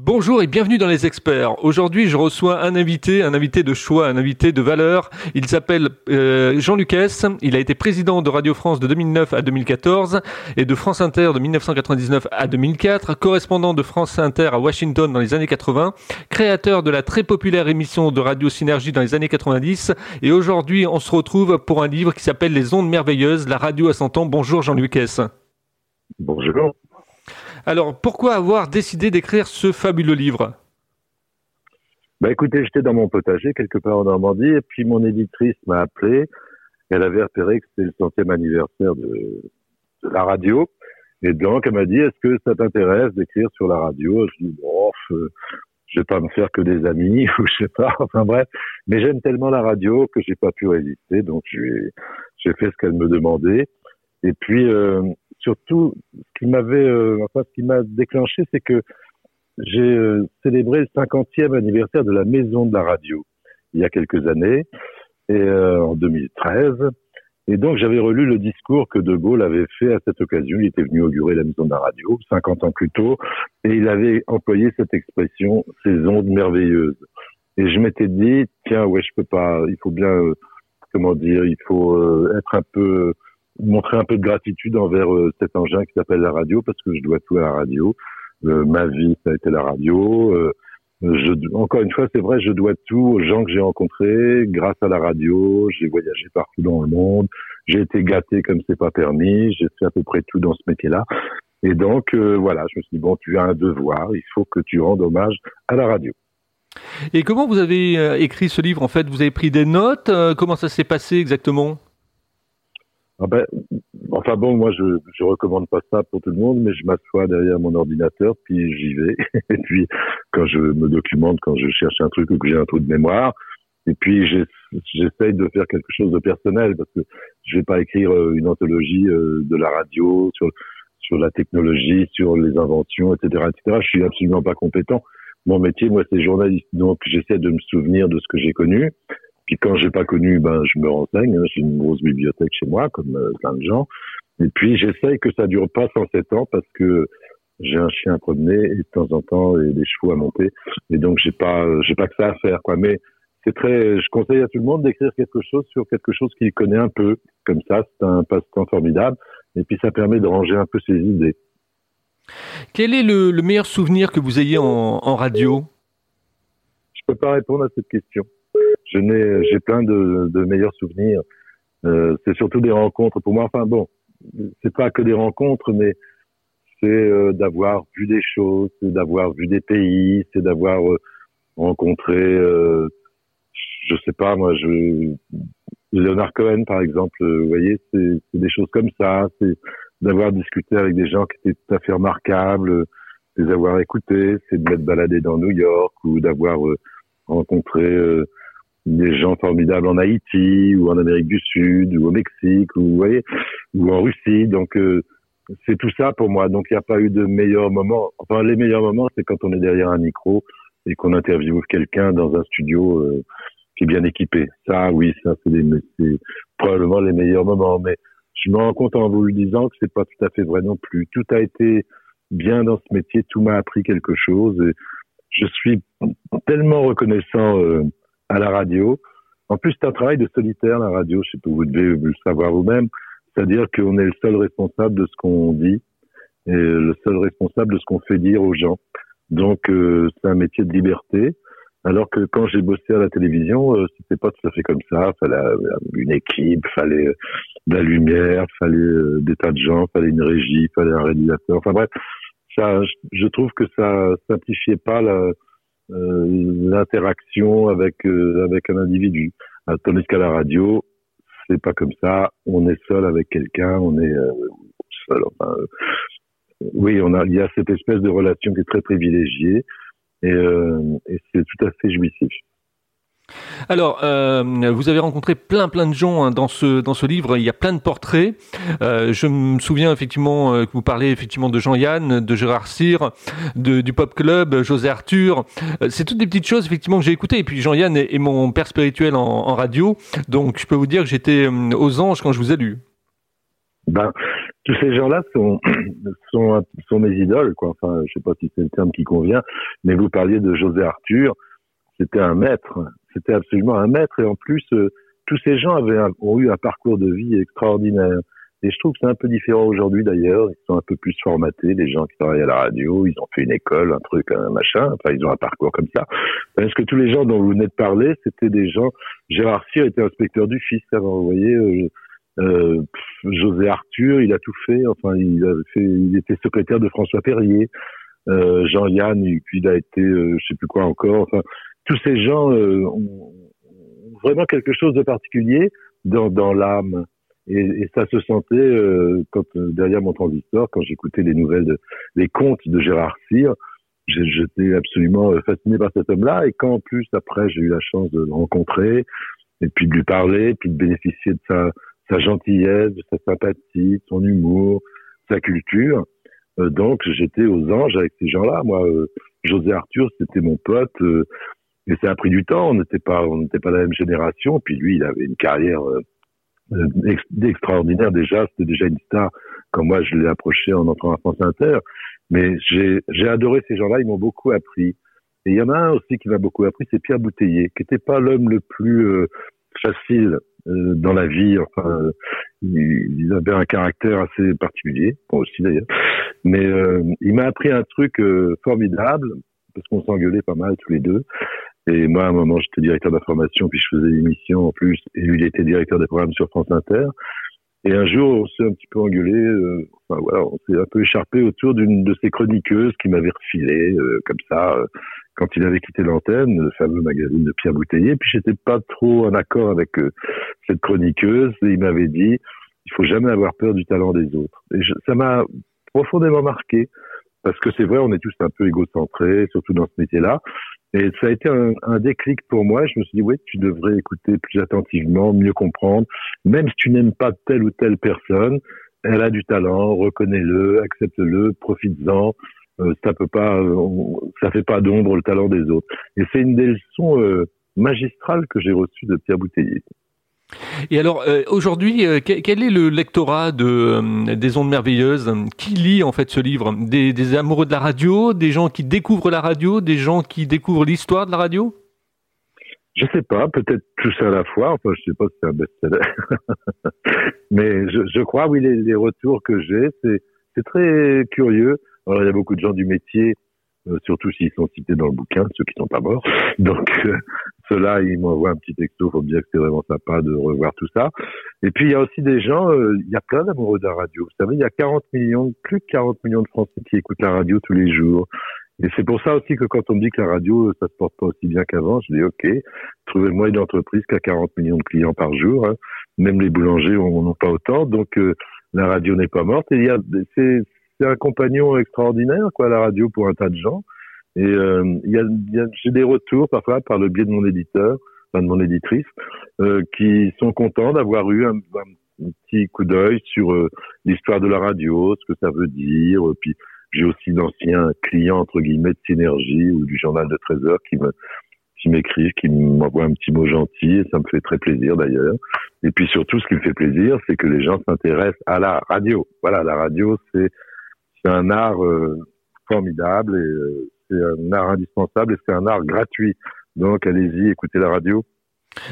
Bonjour et bienvenue dans les experts. Aujourd'hui, je reçois un invité, un invité de choix, un invité de valeur. Il s'appelle euh, Jean Lucas. Il a été président de Radio France de 2009 à 2014 et de France Inter de 1999 à 2004, correspondant de France Inter à Washington dans les années 80, créateur de la très populaire émission de Radio Synergie dans les années 90 et aujourd'hui, on se retrouve pour un livre qui s'appelle Les ondes merveilleuses, la radio à 100 ans. Bonjour Jean Lucas. Bonjour. Alors, pourquoi avoir décidé d'écrire ce fabuleux livre? Bah écoutez, j'étais dans mon potager quelque part en Normandie et puis mon éditrice m'a appelé. Elle avait repéré que c'était le centième anniversaire de, la radio. Et donc, elle m'a dit, est-ce que ça t'intéresse d'écrire sur la radio? Je dis, bon, euh, je vais pas me faire que des amis, ou je sais pas, enfin bref. Mais j'aime tellement la radio que j'ai pas pu résister, donc j'ai fait ce qu'elle me demandait. Et puis, euh, surtout, ce qui m'avait, euh, enfin, ce qui m'a déclenché, c'est que j'ai euh, célébré le 50e anniversaire de la Maison de la Radio il y a quelques années, et euh, en 2013. Et donc, j'avais relu le discours que De Gaulle avait fait à cette occasion. Il était venu augurer la Maison de la Radio 50 ans plus tôt, et il avait employé cette expression « ces ondes merveilleuses ». Et je m'étais dit, tiens, ouais, je peux pas, il faut bien, comment dire, il faut être un peu montrer un peu de gratitude envers euh, cet engin qui s'appelle la radio parce que je dois tout à la radio. Euh, ma vie, ça a été la radio. Euh, encore une fois, c'est vrai, je dois tout aux gens que j'ai rencontrés grâce à la radio. J'ai voyagé partout dans le monde. J'ai été gâté comme c'est pas permis. J'ai fait à peu près tout dans ce métier-là. Et donc, voilà, je me suis dit, bon, tu as un devoir. Il faut que tu rendes hommage à la radio. Et comment vous avez écrit ce livre En fait, vous avez pris des notes? Comment ça s'est passé exactement? Ah ben, enfin bon, moi je je recommande pas ça pour tout le monde, mais je m'assois derrière mon ordinateur, puis j'y vais. et puis quand je me documente, quand je cherche un truc ou que j'ai un trou de mémoire, et puis j'essaye de faire quelque chose de personnel parce que je vais pas écrire euh, une anthologie euh, de la radio sur sur la technologie, sur les inventions, etc., etc. Je suis absolument pas compétent. Mon métier, moi, c'est journaliste, donc j'essaie de me souvenir de ce que j'ai connu puis quand j'ai pas connu, ben je me renseigne. Hein, j'ai une grosse bibliothèque chez moi, comme euh, plein de gens. Et puis j'essaye que ça dure pas 107 ans parce que j'ai un chien à promener et de temps en temps et des chevaux à monter. Et donc j'ai pas j'ai pas que ça à faire quoi. Mais c'est très. Je conseille à tout le monde d'écrire quelque chose sur quelque chose qu'il connaît un peu. Comme ça, c'est un passe-temps formidable. Et puis ça permet de ranger un peu ses idées. Quel est le, meilleur souvenir que vous ayez en, en radio? Je peux pas répondre à cette question je n'ai, j'ai plein de, meilleurs souvenirs. Euh, c'est surtout des rencontres pour moi. Enfin bon, c'est pas que des rencontres, mais c'est euh, d'avoir vu des choses, c'est d'avoir vu des pays, c'est d'avoir euh, rencontré, je sais pas moi, je Leonard Cohen par exemple. vous voyez, c'est, c'est des choses comme ça. C'est d'avoir discuté avec des gens qui étaient tout à fait remarquables, les avoir écoutés, c'est de m'être baladé dans New York ou d'avoir rencontré des gens formidables en Haïti ou en Amérique du Sud ou au Mexique ou vous voyez ou en Russie. Donc euh, c'est tout ça pour moi. Donc il n'y a pas eu de meilleurs moments enfin les meilleurs moments c'est quand on est derrière un micro et qu'on interviewe quelqu'un dans un studio euh, qui est bien équipé. Ça oui ça c'est probablement les meilleurs moments. Mais je me rends compte en vous le disant que c'est pas tout à fait vrai non plus. Tout a été bien dans ce métier. Tout m'a appris quelque chose. Et je suis tellement reconnaissant euh, à la radio. En plus, c'est un travail de solitaire, la radio, je sais pas, vous devez le savoir vous-même. C'est-à-dire qu'on est le seul responsable de ce qu'on dit et le seul responsable de ce qu'on fait dire aux gens. Donc, euh, c'est un métier de liberté. Alors que quand j'ai bossé à la télévision, euh, c'était pas tout à fait comme ça. Fallait une équipe, fallait de la lumière, fallait euh, des tas de gens, fallait une régie, fallait un réalisateur. Enfin bref, ça, je trouve que ça simplifiait pas la, euh, l'interaction avec euh, avec un individu. Euh, tandis qu'à la radio, c'est pas comme ça. On est seul avec quelqu'un, on est seul. Oui, on a, il y a cette espèce de relation qui est très privilégiée et, et c'est tout à fait jouissif. Alors, euh, vous avez rencontré plein plein de gens hein, dans ce dans ce livre. Il y a plein de portraits. Euh, je me souviens effectivement euh, que vous parlez effectivement de Jean-Yann, de Gérard Cyr, de, du Pop Club, José Arthur. c'est toutes des petites choses effectivement que j'ai écoutées. Et puis Jean-Yann est, mon père spirituel en, radio, donc je peux vous dire que j'étais aux anges quand je vous ai lu. Ben, tous ces gens-là sont, sont, sont mes idoles, quoi. Enfin, je sais pas si c'est le terme qui convient, mais vous parliez de José Arthur. C'était un maître. C'était absolument un maître. Et en plus, euh, tous ces gens avaient ont eu un parcours de vie extraordinaire. Et je trouve que c'est un peu différent aujourd'hui d'ailleurs. Ils sont un peu plus formatés, les gens qui travaillent à la radio. Ils ont fait une école, un truc, un machin. Enfin, ils ont un parcours comme ça. Parce que tous les gens dont vous venez de parler, c'était des gens. Gérard Cyr était inspecteur du fisc avant, vous voyez. Euh, euh, José Arthur, il a tout fait. Enfin, il a fait, il était secrétaire de François Perrier. Euh, Jean-Yann, puis il a été, euh, je sais plus quoi encore. Tous ces gens euh, ont, vraiment quelque chose de particulier dans, dans l'âme. Et, et, ça se sentait euh, quand derrière mon transistor, quand j'écoutais les nouvelles, de, les contes de Gérard Cyr, j'étais absolument fasciné par cet homme-là. Et quand en plus après j'ai eu la chance de le rencontrer et puis de lui parler, puis de bénéficier de sa sa gentillesse, de sa sympathie, son humour, sa culture. Euh, donc j'étais aux anges avec ces gens-là. Moi, euh, José Arthur, c'était mon pote. Euh, et ça a pris du temps. On n'était pas, on n'était pas la même génération. Puis lui, il avait une carrière extraordinaire déjà. C'était déjà une star quand moi je l'ai approché en entrant à France Inter. Mais j'ai, j'ai adoré ces gens-là. Ils m'ont beaucoup appris. Et il y en a un aussi qui m'a beaucoup appris, c'est Pierre Bouteiller, qui n'était pas l'homme le plus facile euh, dans la vie. Enfin, il, avait un caractère assez particulier, moi aussi d'ailleurs. Mais euh, il m'a appris un truc euh, formidable parce qu'on s'engueulait pas mal tous les deux. Et moi, à un moment, j'étais directeur d'information, puis je faisais l'émission en plus, et lui, il était directeur des programmes sur France Inter. Et un jour, on s'est un petit peu engueulé. enfin voilà, on s'est un peu écharpé autour d'une de ces chroniqueuses qui m'avait refilé comme ça quand il avait quitté l'antenne, le fameux magazine de Pierre Bouteiller. Puis j'étais pas trop en accord avec euh, cette chroniqueuse et il m'avait dit il faut jamais avoir peur du talent des autres. Et ça m'a profondément marqué parce que c'est vrai, on est tous un peu égocentrés, surtout dans ce métier-là. Et ça a été un, un, déclic pour moi. Je me suis dit, oui, tu devrais écouter plus attentivement, mieux comprendre. Même si tu n'aimes pas telle ou telle personne, elle a du talent, reconnais-le, accepte-le, profites-en. Euh, ça peut pas, euh, ça fait pas d'ombre le talent des autres. Et c'est une des leçons euh, magistrales que j'ai reçues de Pierre Bouteiller. Et alors aujourd'hui, quel est le lectorat de des ondes merveilleuses? Qui lit en fait ce livre? Des, amoureux de la radio, des gens qui découvrent la radio, des gens qui découvrent l'histoire de la radio? Je sais pas, peut-être tout ça à la fois. Enfin, je sais pas si c'est un best-seller, mais je, crois oui les, retours que j'ai, c'est très curieux. Alors, il y a beaucoup de gens du métier, euh, surtout s'ils sont cités dans le bouquin, ceux qui sont pas morts. Donc, euh, ceux-là, ils m'envoient un petit texto pour me dire que c'est vraiment sympa de revoir tout ça. Et puis, il y a aussi des gens, euh, il y a plein d'amoureux de la radio. Vous savez, il y a 40 millions, plus de 40 millions de Français qui écoutent la radio tous les jours. Et c'est pour ça aussi que quand on me dit que la radio, ça se porte pas aussi bien qu'avant, je dis OK, trouvez-moi une entreprise qui a 40 millions de clients par jour. Hein. Même les boulangers n'en ont pas autant, donc la radio n'est pas morte. Et il y a, c'est, c'est un compagnon extraordinaire, quoi, la radio pour un tas de gens. Et euh, y a, y a, j'ai des retours parfois par le biais de mon éditeur, enfin de mon éditrice, euh, qui sont contents d'avoir eu un, petit coup d'œil sur euh, l'histoire de la radio, ce que ça veut dire. Puis j'ai aussi d'anciens clients entre guillemets de Synergie ou du journal de 13 heures qui me qui m'écrivent, qui m'envoient un petit mot gentil, et ça me fait très plaisir d'ailleurs. Et puis surtout, ce qui me fait plaisir, c'est que les gens s'intéressent à la radio. Voilà, la radio, c'est c'est un art euh, formidable et euh, c'est un art indispensable et c'est un art gratuit. Donc allez-y, écoutez la radio.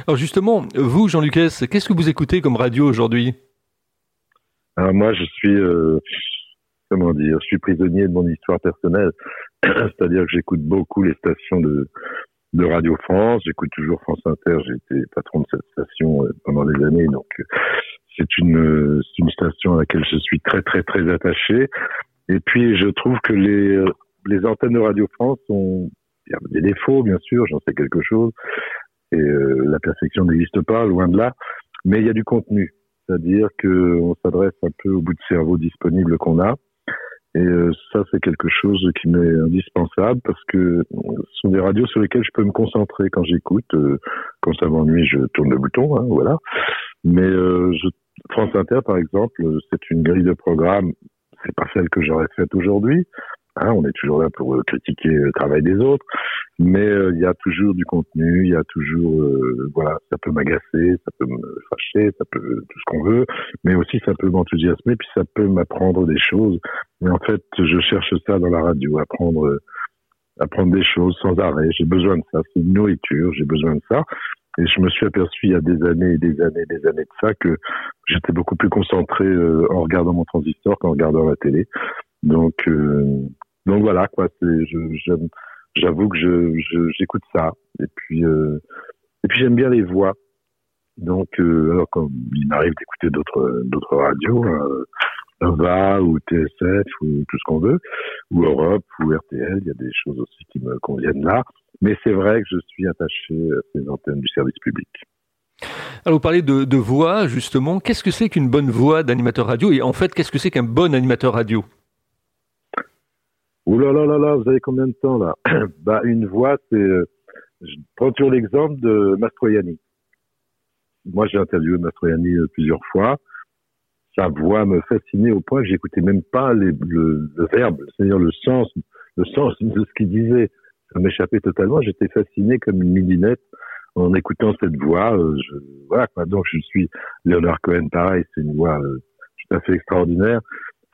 Alors justement, vous, Jean Lucas, qu'est-ce que vous écoutez comme radio aujourd'hui? Alors moi, je suis, euh, comment dire, je suis prisonnier de mon histoire personnelle. C'est-à-dire que j'écoute beaucoup les stations de, de Radio France. J'écoute toujours France Inter. J'ai été patron de cette station pendant des années, donc c'est une, une station à laquelle je suis très très très attaché. Et puis, je trouve que les, les antennes de Radio France ont des défauts, bien sûr, j'en sais quelque chose. Et euh, la perfection n'existe pas, loin de là. Mais il y a du contenu. C'est-à-dire qu'on s'adresse un peu au bout de cerveau disponible qu'on a. Et euh, ça, c'est quelque chose qui m'est indispensable parce que ce sont des radios sur lesquelles je peux me concentrer quand j'écoute. Euh, quand ça m'ennuie, je tourne le bouton, hein, voilà. Mais France Inter, par exemple, c'est une grille de programme c'est pas celle que j'aurais faite aujourd'hui. Hein, on est toujours là pour euh, critiquer le travail des autres. mais euh, il y a toujours du contenu, il y a toujours, euh, voilà, ça peut m'agacer, ça peut me fâcher, ça peut tout ce qu'on veut, mais aussi ça peut m'enthousiasmer, puis ça peut m'apprendre des choses. Mais en fait, je cherche ça dans la radio, apprendre, apprendre des choses sans arrêt. J'ai besoin de ça, c'est une nourriture, j'ai besoin de ça. Et je me suis aperçu il y a des années et des années et des années de ça que j'étais beaucoup plus concentré en regardant mon transistor qu'en regardant la télé. Donc, donc voilà quoi. J'avoue que je, j'écoute ça. Et puis, euh, et puis j'aime bien les voix. Donc, euh, alors comme il m'arrive d'écouter d'autres radios, euh, Nova ou TSF ou tout ce qu'on veut, ou Europe ou RTL, il y a des choses aussi qui me conviennent là. Mais c'est vrai que je suis attaché à ces antennes du service public. Alors vous parlez de voix, justement. Qu'est-ce que c'est qu'une bonne voix d'animateur radio? Et en fait, qu'est-ce que c'est qu'un bon animateur radio? Ouh là là là là, vous avez combien de temps là Bah une voix, c'est. Euh, je prends toujours l'exemple de Mastroianni. Moi, j'ai interviewé Mastroianni euh, plusieurs fois. Sa voix me fascinait au point que j'écoutais même pas les, le, le, verbe, c'est-à-dire le sens, le sens de ce qu'il disait. Ça m'échappait totalement. J'étais fasciné comme une midinette en écoutant cette voix. Euh, je, voilà quoi. Donc je suis Leonard Cohen, pareil, c'est une voix tout à fait extraordinaire.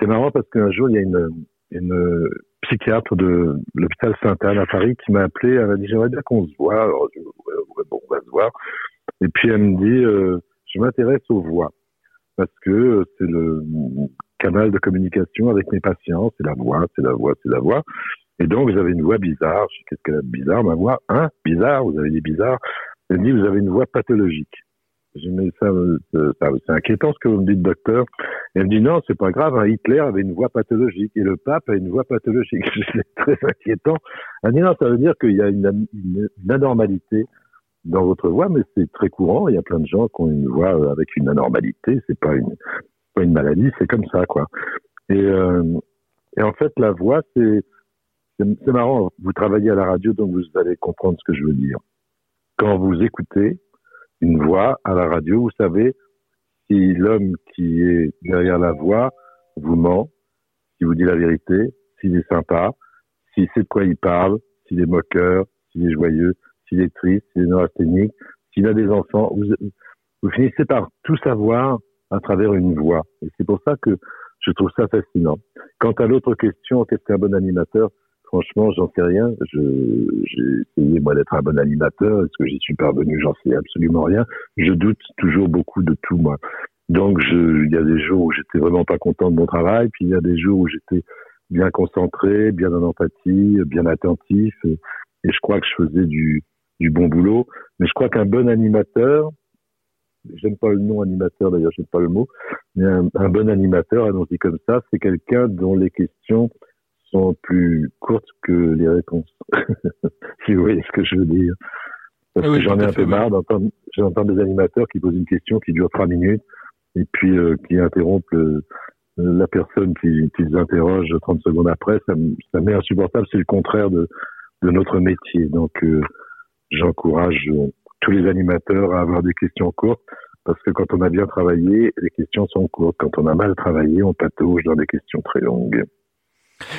C'est marrant parce qu'un jour il y a une, une psychiatre de l'hôpital Sainte-Anne à Paris qui m'a appelé, elle m'a dit j'aimerais bien qu'on se voit. Alors, je, ouais, bon, on va se voir. Et puis elle me dit euh, je m'intéresse aux voix parce que c'est le canal de communication avec mes patients, c'est la voix, c'est la voix, c'est la voix. Et donc avez une voix bizarre. Je dis qu'est-ce qu'elle a de bizarre? Ma voix Hein? Bizarre? Vous avez des bizarres? Elle me dit vous avez une voix pathologique. J'ai dit ça, ça c'est inquiétant ce que vous me dites, docteur. Elle me dit non, c'est pas grave. Hein, Hitler avait une voix pathologique et le pape a une voix pathologique. c'est très inquiétant. Elle dit non, ça veut dire qu'il y a une, une, anormalité dans votre voix, mais c'est très courant. Il y a plein de gens qui ont une voix avec une anormalité. C'est pas une, pas une maladie, c'est comme ça, quoi. Et, euh, et en fait, la voix, c'est, c'est marrant. Vous travaillez à la radio, donc vous allez comprendre ce que je veux dire. Quand vous écoutez, une voix à la radio, vous savez, si l'homme qui est derrière la voix vous ment, s'il vous dit la vérité, s'il est sympa, s'il sait de quoi il parle, s'il est moqueur, s'il est joyeux, s'il est triste, s'il est neurasthénique, s'il a des enfants, vous, vous finissez par tout savoir à travers une voix. Et c'est pour ça que je trouve ça fascinant. Quant à l'autre question, qu'est-ce qu'un bon animateur? Franchement, j'en sais rien. J'ai essayé, moi, d'être un bon animateur. Est-ce que j'y suis parvenu? J'en sais absolument rien. Je doute toujours beaucoup de tout, moi. Donc, il y a des jours où j'étais vraiment pas content de mon travail, puis il y a des jours où j'étais bien concentré, bien en empathie, bien attentif, et, je crois que je faisais du, bon boulot. Mais je crois qu'un bon animateur, j'aime pas le nom animateur d'ailleurs, j'aime pas le mot, mais un, un bon animateur, allons-y comme ça, c'est quelqu'un dont les questions sont plus courtes que les réponses. si vous voyez ce que je veux dire. Parce que j'en ai un peu marre d'entendre, j'entends des animateurs qui posent une question qui dure trois minutes et puis euh, qui interrompent la personne qui, qui les interroge 30 secondes après. Ça, ça m'est insupportable. C'est le contraire de, de notre métier. Donc, euh, j'encourage euh, tous les animateurs à avoir des questions courtes parce que quand on a bien travaillé, les questions sont courtes. Quand on a mal travaillé, on patauge dans des questions très longues.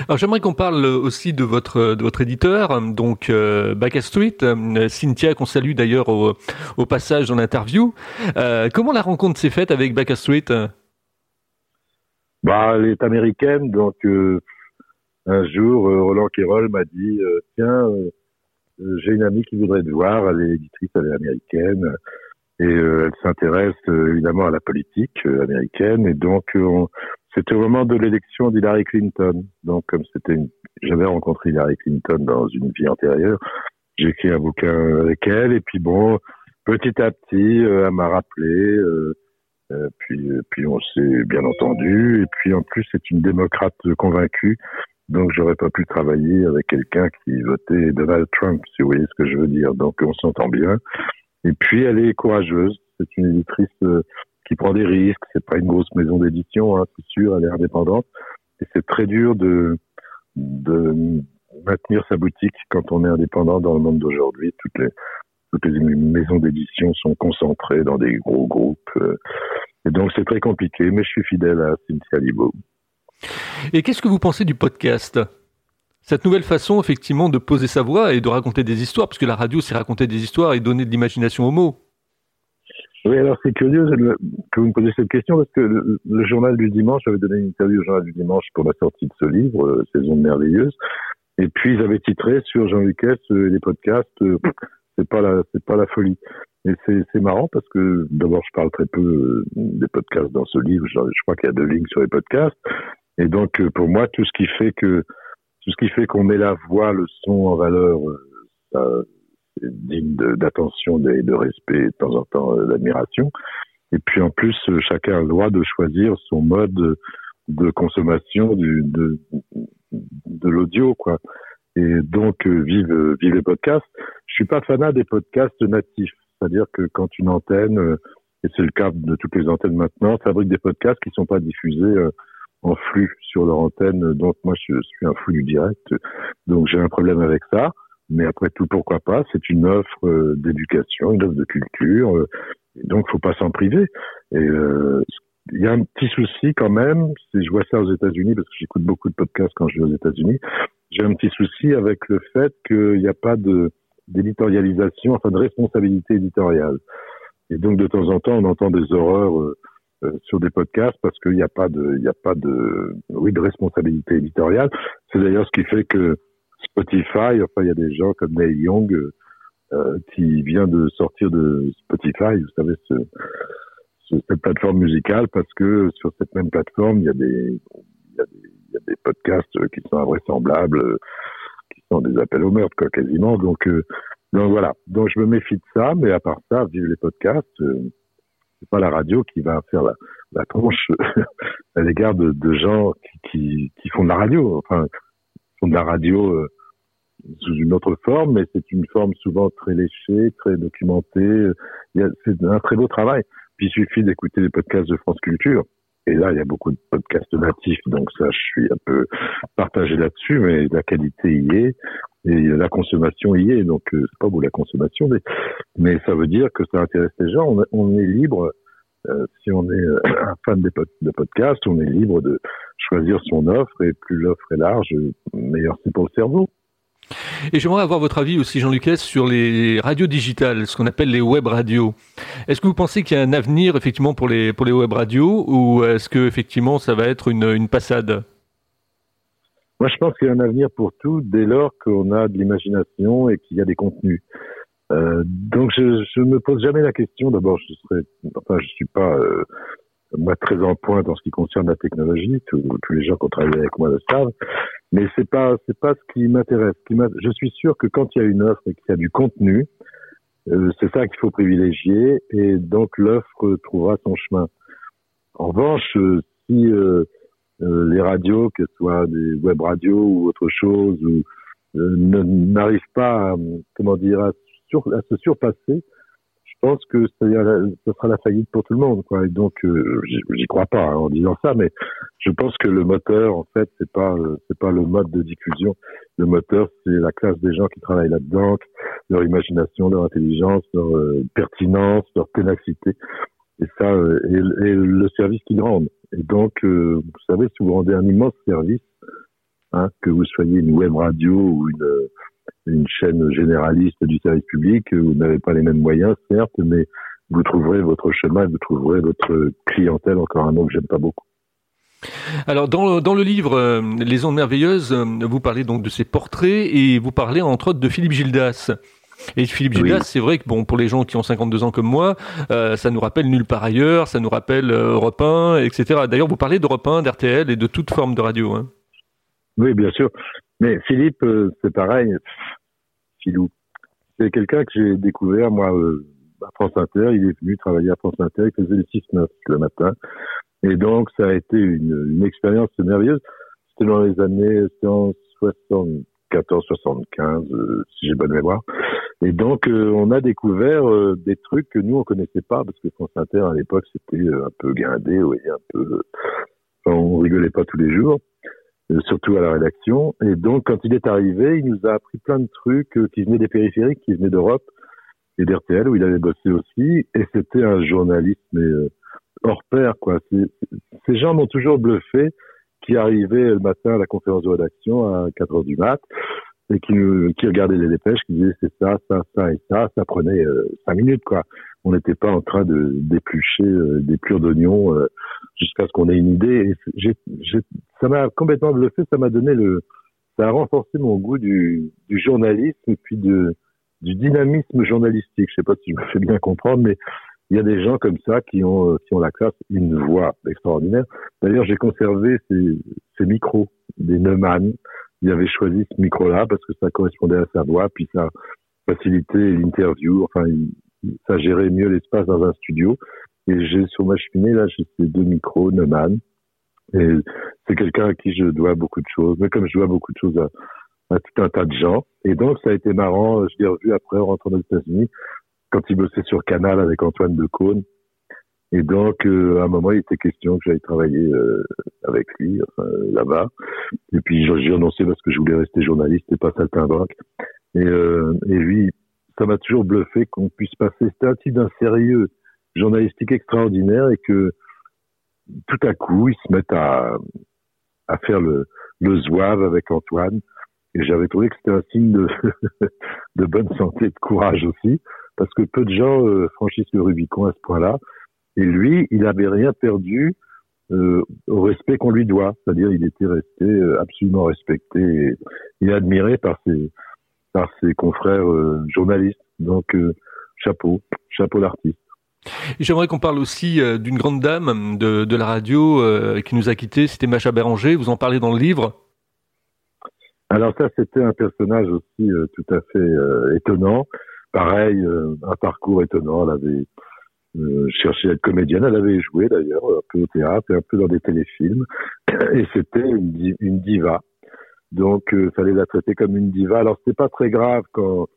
Alors j'aimerais qu'on parle aussi de votre de votre éditeur, donc euh, Back Street, euh, Cynthia qu'on salue d'ailleurs au, passage dans l'interview. Euh, comment la rencontre s'est faite avec Back Street? Bah, elle est américaine, donc euh, un jour Roland Quérol m'a dit tiens, j'ai une amie qui voudrait te voir, elle est éditrice, elle est américaine et elle s'intéresse évidemment à la politique américaine et donc on, c'était au moment de l'élection d'Hillary Clinton. Donc, comme c'était, une... j'avais rencontré Hillary Clinton dans une vie antérieure, j'ai écrit un bouquin avec elle. Et puis bon, petit à petit, euh, elle m'a rappelé. Euh, euh, puis, puis on s'est bien entendu. Et puis en plus, c'est une démocrate convaincue. Donc, j'aurais pas pu travailler avec quelqu'un qui votait Donald Trump, si vous voyez ce que je veux dire. Donc, on s'entend bien. Et puis, elle est courageuse. C'est une éditrice qui prend des risques. C'est pas une grosse maison d'édition, hein, c'est sûr, elle est indépendante. Et c'est très dur de, maintenir sa boutique quand on est indépendant dans le monde d'aujourd'hui. Toutes les, toutes les maisons d'édition sont concentrées dans des gros groupes. Euh, et donc c'est très compliqué, mais je suis fidèle à Cynthia Libo. Et qu'est-ce que vous pensez du podcast? Cette nouvelle façon, effectivement, de poser sa voix et de raconter des histoires, parce que la radio, c'est raconter des histoires et donner de l'imagination aux mots. Oui, alors c'est curieux que vous me posiez cette question parce que le, journal du dimanche avait donné une interview au journal du dimanche pour la sortie de ce livre, euh, Saison merveilleuse, et puis ils avaient titré sur Jean Lucas euh, les podcasts, euh, c'est pas la, c'est pas la folie. Et c'est, marrant parce que d'abord je parle très peu des podcasts dans ce livre, je, je crois qu'il y a deux lignes sur les podcasts, et donc pour moi tout ce qui fait que tout ce qui fait qu'on met la voix, le son en valeur, ça, digne d'attention et de respect, de temps en temps euh, d'admiration. Et puis en plus, euh, chacun a le droit de choisir son mode de consommation de, l'audio, quoi. Et donc, euh, vive, les podcasts. Je suis pas fanat des podcasts natifs. C'est-à-dire que quand une antenne, et c'est le cas de toutes les antennes maintenant, fabrique des podcasts qui sont pas diffusés en flux sur leur antenne. Donc, moi, je suis un fou du direct. Donc, j'ai un problème avec ça. Mais après tout, pourquoi pas? C'est une offre euh, d'éducation, une offre de culture. Euh, donc, faut pas s'en priver. Et euh, il y a un petit souci quand même. Si je vois ça aux États-Unis, parce que j'écoute beaucoup de podcasts quand je vais aux États-Unis, j'ai un petit souci avec le fait qu'il n'y a pas de d'éditorialisation, enfin de responsabilité éditoriale. Et donc de temps en temps, on entend des horreurs sur des podcasts parce qu'il n'y a pas de, il n'y a pas de, oui, de responsabilité éditoriale. C'est d'ailleurs ce qui fait que Spotify, enfin il y a des gens comme Neil Young euh, qui vient de sortir de Spotify, vous savez, ce, cette plateforme musicale, parce que sur cette même plateforme, il y a des, il y a des, il y a des podcasts qui sont invraisemblables, qui sont des appels au meurtre, quoi, quasiment. Donc, euh, donc voilà. Donc je me méfie de ça, mais à part ça, vive les podcasts. Euh, c'est pas la radio qui va faire la, la tronche à l'égard de, de gens qui, qui, qui, font de la radio. Enfin, font de la radio euh, sous une autre forme, mais c'est une forme souvent très léchée, très documentée. C'est un très beau travail. Puis il suffit d'écouter les podcasts de France Culture. Et là, il y a beaucoup de podcasts natifs, donc ça, je suis un peu partagé là-dessus, mais la qualité y est et la consommation y est. Donc, euh, c'est pas beau la consommation, mais, mais ça veut dire que ça intéresse les gens. On, est libre, euh, si on est euh, un fan des de podcasts, on est libre de choisir son offre et plus l'offre est large, meilleur c'est pour le cerveau. Et j'aimerais avoir votre avis aussi, Jean Lucas, sur les radios digitales, ce qu'on appelle les web radios. Est-ce que vous pensez qu'il y a un avenir effectivement pour les pour les web radios, ou est-ce que effectivement ça va être une, une passade? Moi, je pense qu'il y a un avenir pour tout dès lors qu'on a de l'imagination et qu'il y a des contenus. Euh, donc, je, ne me pose jamais la question. D'abord, je serais, enfin, je suis pas euh, moi très en point dans ce qui concerne la technologie. Tous, tous les gens qui ont travaillé avec moi le savent. Mais c'est pas c'est pas ce qui m'intéresse. Je suis sûr que quand il y a une offre et qu'il y a du contenu, euh, c'est ça qu'il faut privilégier et donc l'offre trouvera son chemin. En revanche, euh, si euh, les radios, que ce soit des web radios ou autre chose, n'arrivent pas, à, comment dire, à, à se surpasser, je pense que ça, sera la faillite pour tout le monde. Quoi. Et donc, euh, j'y crois pas hein, en disant ça, mais je pense que le moteur, en fait, c'est pas euh, c'est pas le mode de diffusion. Le moteur, c'est la classe des gens qui travaillent là-dedans, leur imagination, leur intelligence, leur euh, pertinence, leur ténacité, et ça, et, le service qu'ils rendent. Et donc, vous savez, si vous rendez un immense service, hein, que vous soyez une web radio ou une une chaîne généraliste du service public, vous n'avez pas les mêmes moyens, certes, mais vous trouverez votre chemin, vous trouverez votre clientèle, encore un mot que j'aime pas beaucoup. Alors dans, dans le livre euh, Les ondes merveilleuses, euh, vous parlez donc de ces portraits et vous parlez entre autres de Philippe Gildas. Et Philippe Gildas, c'est vrai que bon pour les gens qui ont 52 ans comme moi, euh, ça nous rappelle nulle part ailleurs, ça nous rappelle Europe 1, etc. D'ailleurs, vous parlez d'Europe 1, d'RTL et de toute forme de radio. Hein. Oui, bien sûr. Mais Philippe, euh, c'est pareil. Philou. C'est quelqu'un que j'ai découvert, moi, euh, à France Inter. Il est venu travailler à France Inter. Il faisait le 6-9 le matin. Et donc, ça a été une, expérience merveilleuse. C'était dans les années 74, 75, euh, si j'ai bonne mémoire. Et donc, on a découvert des trucs que nous, on connaissait pas, parce que France Inter, à l'époque, c'était un peu guindé. Enfin, on rigolait pas tous les jours. Euh, surtout à la rédaction. Et donc, quand il est arrivé, il nous a appris plein de trucs euh, qui venaient des périphériques, qui venaient d'Europe et d'RTL, où il avait bossé aussi. Et c'était un journaliste, mais euh, hors pair, quoi. Ces gens m'ont toujours bluffé, qui arrivait le matin à la conférence de rédaction à 4 heures du mat et qui, qui regardait les dépêches, qui disait c'est ça, ça, ça et ça. Ça prenait euh, cinq minutes, quoi. On n'était pas en train de d'éplucher euh, des plures d'oignons euh, jusqu'à ce qu'on ait une idée. Et ça m'a complètement bluffé. Ça m'a donné le, ça a renforcé mon goût du, du journalisme et puis de du dynamisme journalistique. Je sais pas si je me fais bien comprendre, mais il y a des gens comme ça qui ont qui ont la classe, une voix extraordinaire. D'ailleurs, j'ai conservé ces, ces micros des Neumann il avait choisi ce micro-là parce que ça correspondait à sa voix, puis ça facilitait l'interview, enfin, ça gérait mieux l'espace dans un studio. Et j'ai sur ma cheminée, là, j'ai ces deux micros Neumann. Et c'est quelqu'un à qui je dois beaucoup de choses, mais comme je dois beaucoup de choses à, tout un tas de gens. Et donc, ça a été marrant, je l'ai revu après, en rentrant aux États-Unis, quand il bossait sur Canal avec Antoine Decaune. Et donc, euh, à un moment, il était question que j'aille travailler euh, avec lui là-bas. Et puis, j'ai renoncé parce que je voulais rester journaliste et pas saltimbanque. Et, euh, et lui, ça m'a toujours bluffé qu'on puisse passer. C'était un type d'un sérieux journalistique extraordinaire et que tout à coup, ils se mettent à, à faire le, le zouave avec Antoine. Et j'avais trouvé que c'était un signe de, de bonne santé, de courage aussi, parce que peu de gens franchissent le Rubicon à ce point-là. Et lui, il n'avait rien perdu euh, au respect qu'on lui doit. C'est-à-dire, il était resté euh, absolument respecté et, admiré par ses, par ses confrères euh, journalistes. Donc, euh, chapeau, chapeau l'artiste. J'aimerais qu'on parle aussi d'une grande dame de, de la radio qui nous a quittés, c'était Macha Béranger. Vous en parlez dans le livre Alors ça, c'était un personnage aussi tout à fait étonnant. Pareil, un parcours étonnant. Elle avait euh, cherchait à être comédienne. Elle avait joué d'ailleurs un peu au théâtre et un peu dans des téléfilms. Et c'était une, diva. Donc, il euh, fallait la traiter comme une diva. Alors, c'était pas très grave quand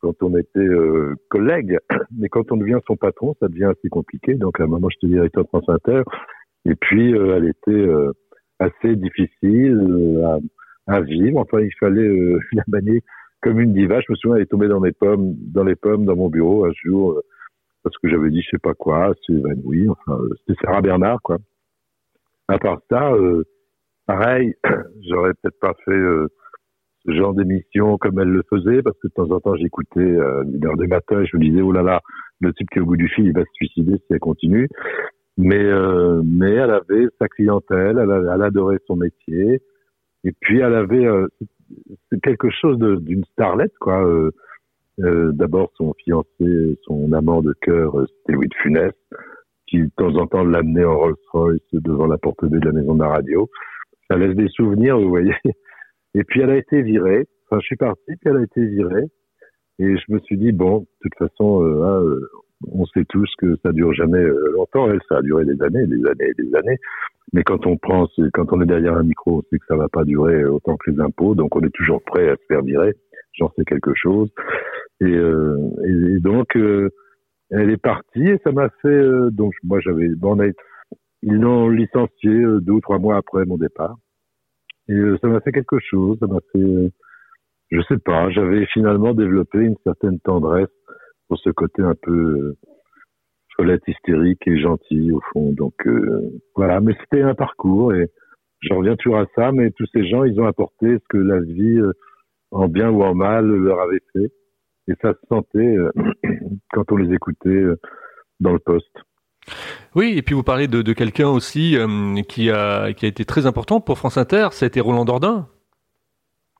quand on était euh, collègue, mais quand on devient son patron, ça devient assez compliqué. Donc, à un moment, j'étais directeur de France Inter. Et puis, elle était assez difficile à, à, vivre. Enfin, il fallait la manier comme une diva. Je me souviens, elle est tombée dans mes pommes, dans les pommes, dans mon bureau un jour parce que j'avais dit je sais pas quoi, c'est évanoui. Enfin, c'était Sarah Bernard, quoi. À part ça, euh, pareil, j'aurais peut-être pas fait euh, ce genre d'émission comme elle le faisait, parce que de temps en temps j'écoutais euh, une heure du matin je me disais oh là là, le type qui est au bout du fil, il va se suicider si elle continue. Mais euh, mais elle avait sa clientèle, elle, elle, adorait son métier, et puis elle avait euh, quelque chose d'une starlette, quoi. Euh, euh, d'abord, son fiancé, son amant de cœur, euh, c'était Louis Funès, qui de temps en temps l'amenait en Rolls-Royce devant la porte de la maison de la radio. Ça laisse des souvenirs, vous voyez. Et puis elle a été virée. Enfin, je suis parti, puis elle a été virée. Et je me suis dit, bon, de toute façon, euh, hein, on sait tous que ça dure jamais longtemps. Elle, ça a duré des années, des années, des années. Mais quand on prend, quand on est derrière un micro, on sait que ça va pas durer autant que les impôts. Donc on est toujours prêt à se faire virer. J'en sais quelque chose. Et, euh, et, donc, euh, elle est partie et ça m'a fait. Euh, donc, moi, j'avais. Bon, ils l'ont licencié deux ou trois mois après mon départ. Et ça m'a fait quelque chose. Ça m'a fait. je sais pas. J'avais finalement développé une certaine tendresse pour ce côté un peu Colette hystérique et gentil au fond. Donc voilà, mais c'était un parcours et je reviens toujours à ça. Mais tous ces gens, ils ont apporté ce que la vie, en bien ou en mal, leur avait fait et ça se sentait euh, quand on les écoutait euh, dans le poste. Oui, et puis vous parlez de, de quelqu'un aussi euh, qui, a, qui a été très important pour France Inter, c'était Roland Dordain.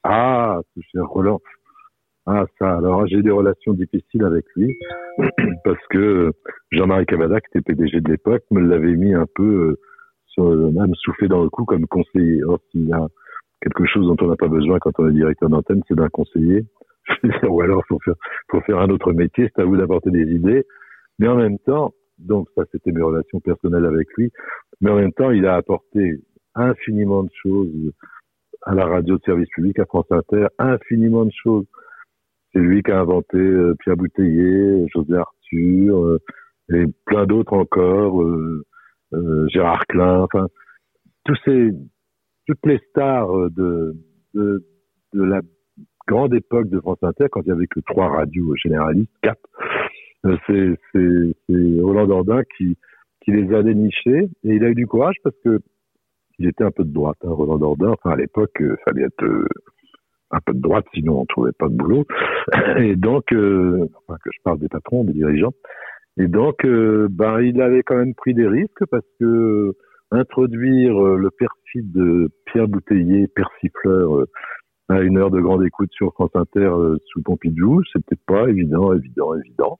Ah, ce cher Roland. Ah, ça, alors j'ai eu des relations difficiles avec lui, parce que Jean-Marie Cavada, qui était PDG de l'époque, me l'avait mis un peu, sur, même soufflé dans le cou comme conseiller. Or, s'il y a quelque chose dont on n'a pas besoin quand on est directeur d'antenne, c'est d'un conseiller. ou alors faut faire, faut faire un autre métier, c'est à vous d'apporter des idées. Mais en même temps, donc ça c'était mes relations personnelles avec lui, mais en même temps il a apporté infiniment de choses à la radio de service public, à France Inter, infiniment de choses. C'est lui qui a inventé euh, Pierre Bouteiller, José Arthur, euh, et plein d'autres encore, euh, euh, Gérard Klein, enfin, tous ces, toutes les stars de, de, de la grande époque de France Inter, quand il y avait que trois radios généralistes, quatre, euh, c'est, c'est, Roland Dordain qui, qui les a dénichés. Et il a eu du courage parce que il était un peu de droite, hein, Roland Dordain. Enfin, à l'époque, il euh, fallait être euh, un peu de droite, sinon on trouvait pas de boulot. Et donc, euh, enfin, que je parle des patrons, des dirigeants. Et donc, ben, il avait quand même pris des risques parce que introduire le perfide de Pierre Bouteiller, persifleur, à une heure de grande écoute sur France Inter sous Pompidou, c'était pas évident, évident, évident.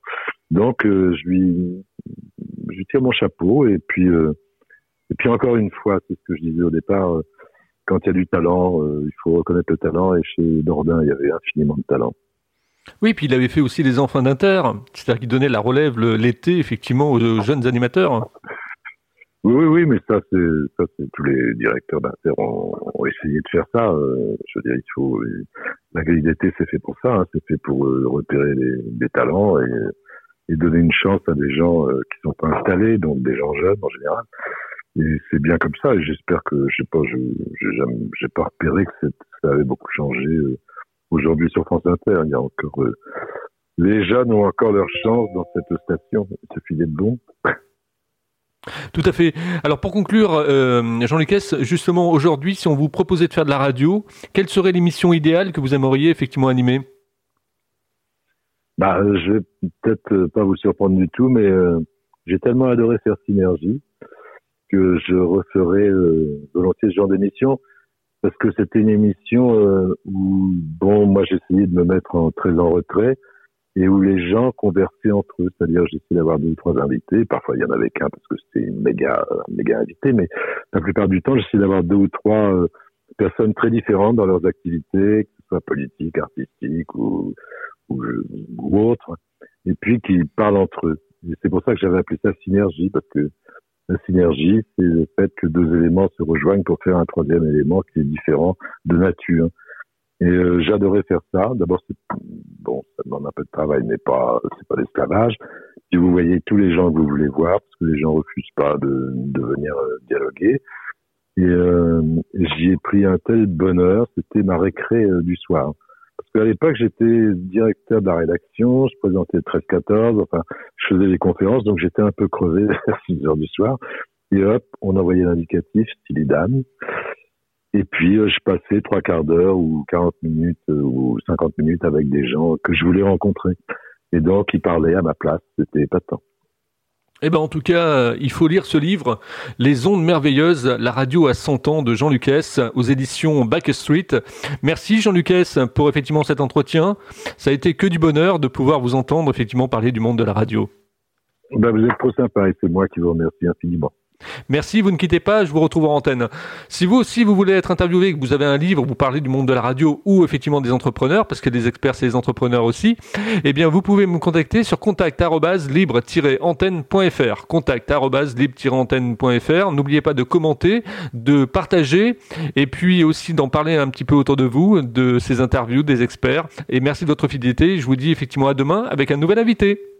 Donc, je lui, je tire mon chapeau et puis et puis encore une fois, c'est ce que je disais au départ, euh, quand il y a du talent, euh, il faut reconnaître le talent. Et chez Dordain, il y avait infiniment de talent. Oui, puis il avait fait aussi les enfants d'Inter, c'est-à-dire qu'il donnait la relève l'été, effectivement, aux jeunes animateurs. Oui, oui, oui, mais ça, c'est ça, c'est tous les directeurs d'Inter ont, essayé de faire ça. Euh, je veux dire, il faut la grille c'est fait pour ça, hein. c'est fait pour repérer les, des talents et, et, donner une chance à des gens qui sont pas installés, donc des gens jeunes en général. Et c'est bien comme ça. Et j'espère que, je sais pas, je j'ai pas repéré que ça avait beaucoup changé euh, aujourd'hui sur France Inter. Il y a encore euh, les jeunes ont encore leur chance dans cette station. Ce filet de bon. Tout à fait. Alors pour conclure, euh, Jean-Luc justement aujourd'hui, si on vous proposait de faire de la radio, quelle serait l'émission idéale que vous aimeriez effectivement animer? Bah, je vais peut-être pas vous surprendre du tout, mais j'ai tellement adoré faire Synergie que je referais euh, volontiers ce genre d'émission parce que c'était une émission euh, où bon moi j'essayais de me mettre en très en retrait et où les gens conversaient entre eux, c'est-à-dire j'essayais d'avoir deux ou trois invités, parfois il y en avait qu'un parce que c'était une méga méga invité, mais la plupart du temps j'essayais d'avoir deux ou trois euh, personnes très différentes dans leurs activités, que ce soit politique, artistique ou ou, ou autre, et puis qui parlent entre eux. C'est pour ça que j'avais appelé ça synergie parce que la synergie, c'est le fait que deux éléments se rejoignent pour faire un troisième élément qui est différent de nature. Et euh, j'adorais faire ça. D'abord, bon, ça demande un peu de travail, mais pas, c'est pas l'esclavage. Si vous voyez tous les gens que vous voulez voir, parce que les gens refusent pas de, de venir euh, dialoguer. Et euh, j'y ai pris un tel bonheur. C'était ma récré euh, du soir. Parce qu'à l'époque, j'étais directeur de la rédaction, je présentais 13-14, enfin, je faisais des conférences, donc j'étais un peu crevé à 6 heures du soir. Et hop, on envoyait l'indicatif, style dame. Et puis, euh, je passais trois quarts d'heure ou 40 minutes euh, ou 50 minutes avec des gens que je voulais rencontrer. Et donc, ils parlaient à ma place. C'était pas de temps. Eh ben en tout cas, euh, il faut lire ce livre, Les ondes merveilleuses, la radio à 100 ans de Jean Lucas aux éditions Back Street. Merci Jean Lucas pour effectivement cet entretien. Ça a été que du bonheur de pouvoir vous entendre effectivement parler du monde de la radio. Ben, vous êtes trop sympa et c'est moi qui vous remercie infiniment. Merci, vous ne quittez pas, je vous retrouve en antenne. Si vous aussi vous voulez être interviewé, que vous avez un livre, vous parlez du monde de la radio ou effectivement des entrepreneurs, parce que des experts c'est des entrepreneurs aussi, eh bien vous pouvez me contacter sur contact@libre-antenne.fr. Contact@libre-antenne.fr. N'oubliez pas de commenter, de partager et puis aussi d'en parler un petit peu autour de vous de ces interviews des experts. Et merci de votre fidélité. Je vous dis effectivement à demain avec un nouvel invité.